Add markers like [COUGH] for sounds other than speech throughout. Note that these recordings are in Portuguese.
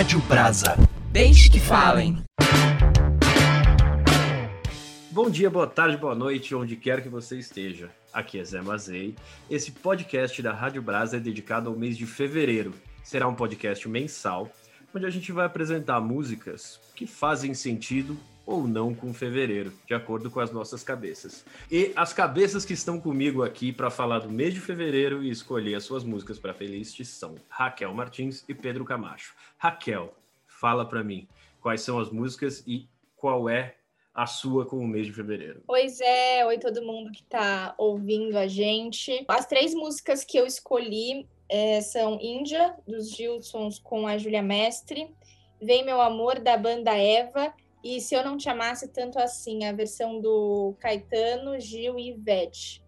Rádio Brasa. Deixe que falem. Bom dia, boa tarde, boa noite, onde quer que você esteja. Aqui é Zé Mazei. Esse podcast da Rádio Brasa é dedicado ao mês de fevereiro. Será um podcast mensal, onde a gente vai apresentar músicas que fazem sentido ou não com fevereiro, de acordo com as nossas cabeças. E as cabeças que estão comigo aqui para falar do mês de fevereiro e escolher as suas músicas para playlist são Raquel Martins e Pedro Camacho. Raquel, fala para mim quais são as músicas e qual é a sua com o mês de fevereiro. Pois é, oi todo mundo que está ouvindo a gente. As três músicas que eu escolhi é, são Índia, dos Gilsons com a Júlia Mestre, Vem Meu Amor, da banda Eva, e Se Eu Não Te Amasse Tanto Assim, a versão do Caetano, Gil e Ivete.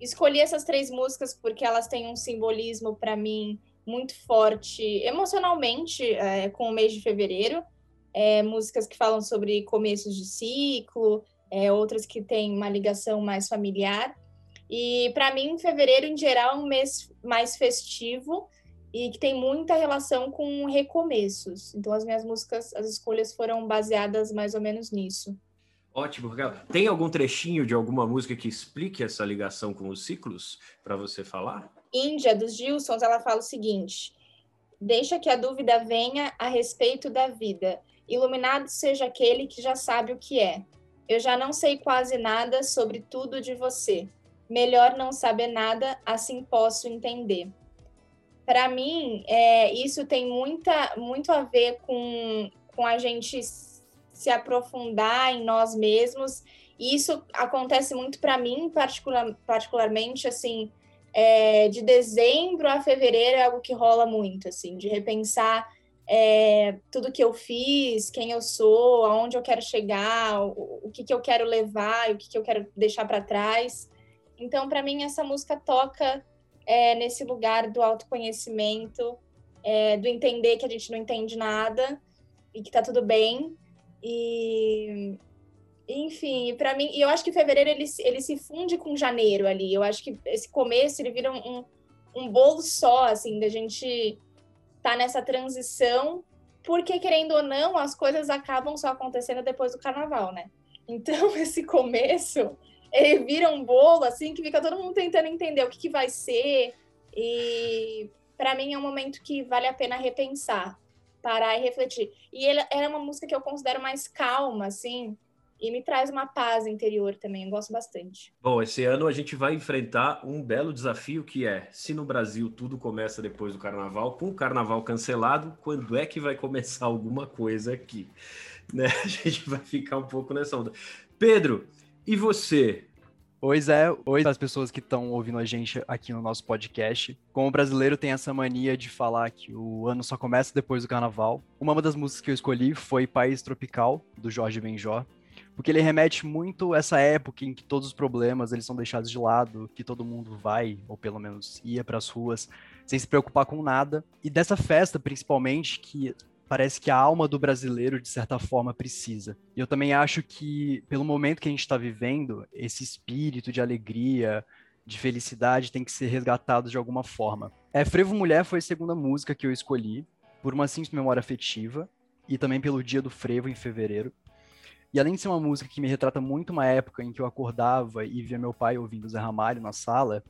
Escolhi essas três músicas porque elas têm um simbolismo para mim muito forte emocionalmente é, com o mês de fevereiro é, músicas que falam sobre começos de ciclo, é, outras que têm uma ligação mais familiar. E para mim, fevereiro em geral é um mês mais festivo e que tem muita relação com recomeços. Então as minhas músicas, as escolhas foram baseadas mais ou menos nisso. Ótimo, Raquel. Tem algum trechinho de alguma música que explique essa ligação com os ciclos para você falar? Índia, dos Gilsons, ela fala o seguinte: Deixa que a dúvida venha a respeito da vida. Iluminado seja aquele que já sabe o que é. Eu já não sei quase nada sobre tudo de você. Melhor não saber nada, assim posso entender. Para mim, é, isso tem muita, muito a ver com, com a gente se aprofundar em nós mesmos. E isso acontece muito para mim, particular, particularmente, assim, é, de dezembro a fevereiro é algo que rola muito, assim, de repensar é, tudo que eu fiz, quem eu sou, aonde eu quero chegar, o, o que, que eu quero levar, o que, que eu quero deixar para trás. Então, para mim, essa música toca é, nesse lugar do autoconhecimento, é, do entender que a gente não entende nada e que tá tudo bem. E, enfim, para mim, e eu acho que fevereiro ele, ele se funde com janeiro ali. Eu acho que esse começo ele vira um, um bolo só, assim, da gente tá nessa transição, porque querendo ou não, as coisas acabam só acontecendo depois do carnaval, né? Então, [LAUGHS] esse começo, ele vira um bolo, assim, que fica todo mundo tentando entender o que, que vai ser. E para mim é um momento que vale a pena repensar, parar e refletir. E ele é uma música que eu considero mais calma, assim, e me traz uma paz interior também, eu gosto bastante. Bom, esse ano a gente vai enfrentar um belo desafio que é, se no Brasil tudo começa depois do carnaval, com o carnaval cancelado, quando é que vai começar [LAUGHS] alguma coisa aqui? Né? A gente vai ficar um pouco nessa onda. Pedro, e você? Oi, Zé. Oi, as pessoas que estão ouvindo a gente aqui no nosso podcast. Como o brasileiro tem essa mania de falar que o ano só começa depois do carnaval, uma das músicas que eu escolhi foi País Tropical, do Jorge Benjó porque ele remete muito a essa época em que todos os problemas eles são deixados de lado, que todo mundo vai, ou pelo menos ia para as ruas, sem se preocupar com nada. E dessa festa, principalmente, que parece que a alma do brasileiro, de certa forma, precisa. E eu também acho que, pelo momento que a gente está vivendo, esse espírito de alegria, de felicidade tem que ser resgatado de alguma forma. É, Frevo Mulher foi a segunda música que eu escolhi, por uma simples memória afetiva, e também pelo dia do frevo em fevereiro. E além de ser uma música que me retrata muito uma época em que eu acordava e via meu pai ouvindo Zé Ramalho na sala,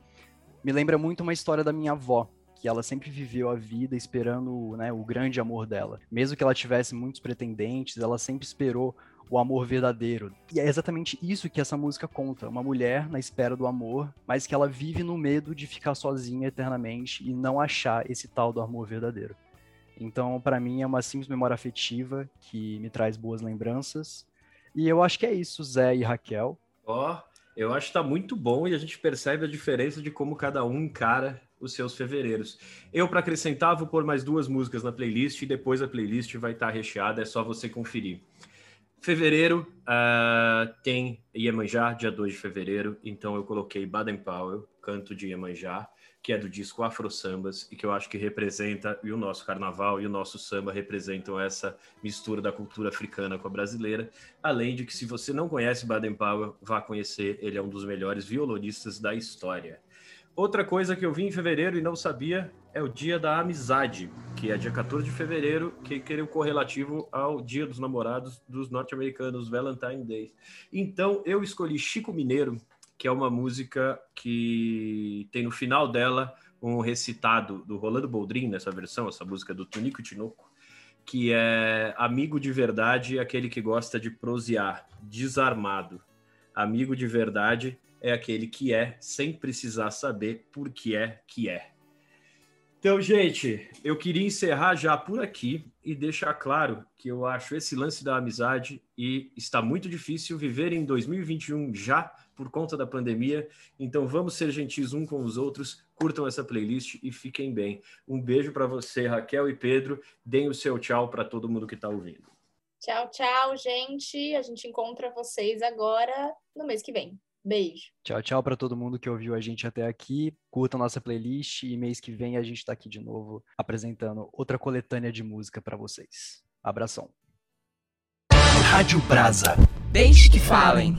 me lembra muito uma história da minha avó, que ela sempre viveu a vida esperando né, o grande amor dela. Mesmo que ela tivesse muitos pretendentes, ela sempre esperou o amor verdadeiro. E é exatamente isso que essa música conta: uma mulher na espera do amor, mas que ela vive no medo de ficar sozinha eternamente e não achar esse tal do amor verdadeiro. Então, para mim, é uma simples memória afetiva que me traz boas lembranças e eu acho que é isso, Zé e Raquel. Ó, oh, eu acho que tá muito bom e a gente percebe a diferença de como cada um encara os seus fevereiros. Eu, para acrescentar, vou pôr mais duas músicas na playlist e depois a playlist vai estar tá recheada, é só você conferir. Fevereiro uh, tem Iemanjá, dia 2 de fevereiro, então eu coloquei Baden Powell, canto de Iemanjá que é do disco Afro Sambas e que eu acho que representa, e o nosso carnaval e o nosso samba representam essa mistura da cultura africana com a brasileira. Além de que, se você não conhece Baden Powell, vá conhecer, ele é um dos melhores violonistas da história. Outra coisa que eu vi em fevereiro e não sabia é o Dia da Amizade, que é dia 14 de fevereiro, que é o correlativo ao Dia dos Namorados dos norte-americanos, Valentine Day. Então, eu escolhi Chico Mineiro, que é uma música que tem no final dela um recitado do Rolando Boldrin, nessa versão, essa música do Tonico Tinoco, que é amigo de verdade, aquele que gosta de prosear, desarmado. Amigo de verdade é aquele que é, sem precisar saber por que é que é. Então, gente, eu queria encerrar já por aqui e deixar claro que eu acho esse lance da amizade e está muito difícil viver em 2021 já por conta da pandemia. Então, vamos ser gentis um com os outros, curtam essa playlist e fiquem bem. Um beijo para você, Raquel e Pedro. Deem o seu tchau para todo mundo que está ouvindo. Tchau, tchau, gente. A gente encontra vocês agora no mês que vem. Beijo. Tchau, tchau para todo mundo que ouviu a gente até aqui. Curta nossa playlist e mês que vem a gente está aqui de novo apresentando outra coletânea de música para vocês. Abração. Rádio Brasa. Deixe que falem.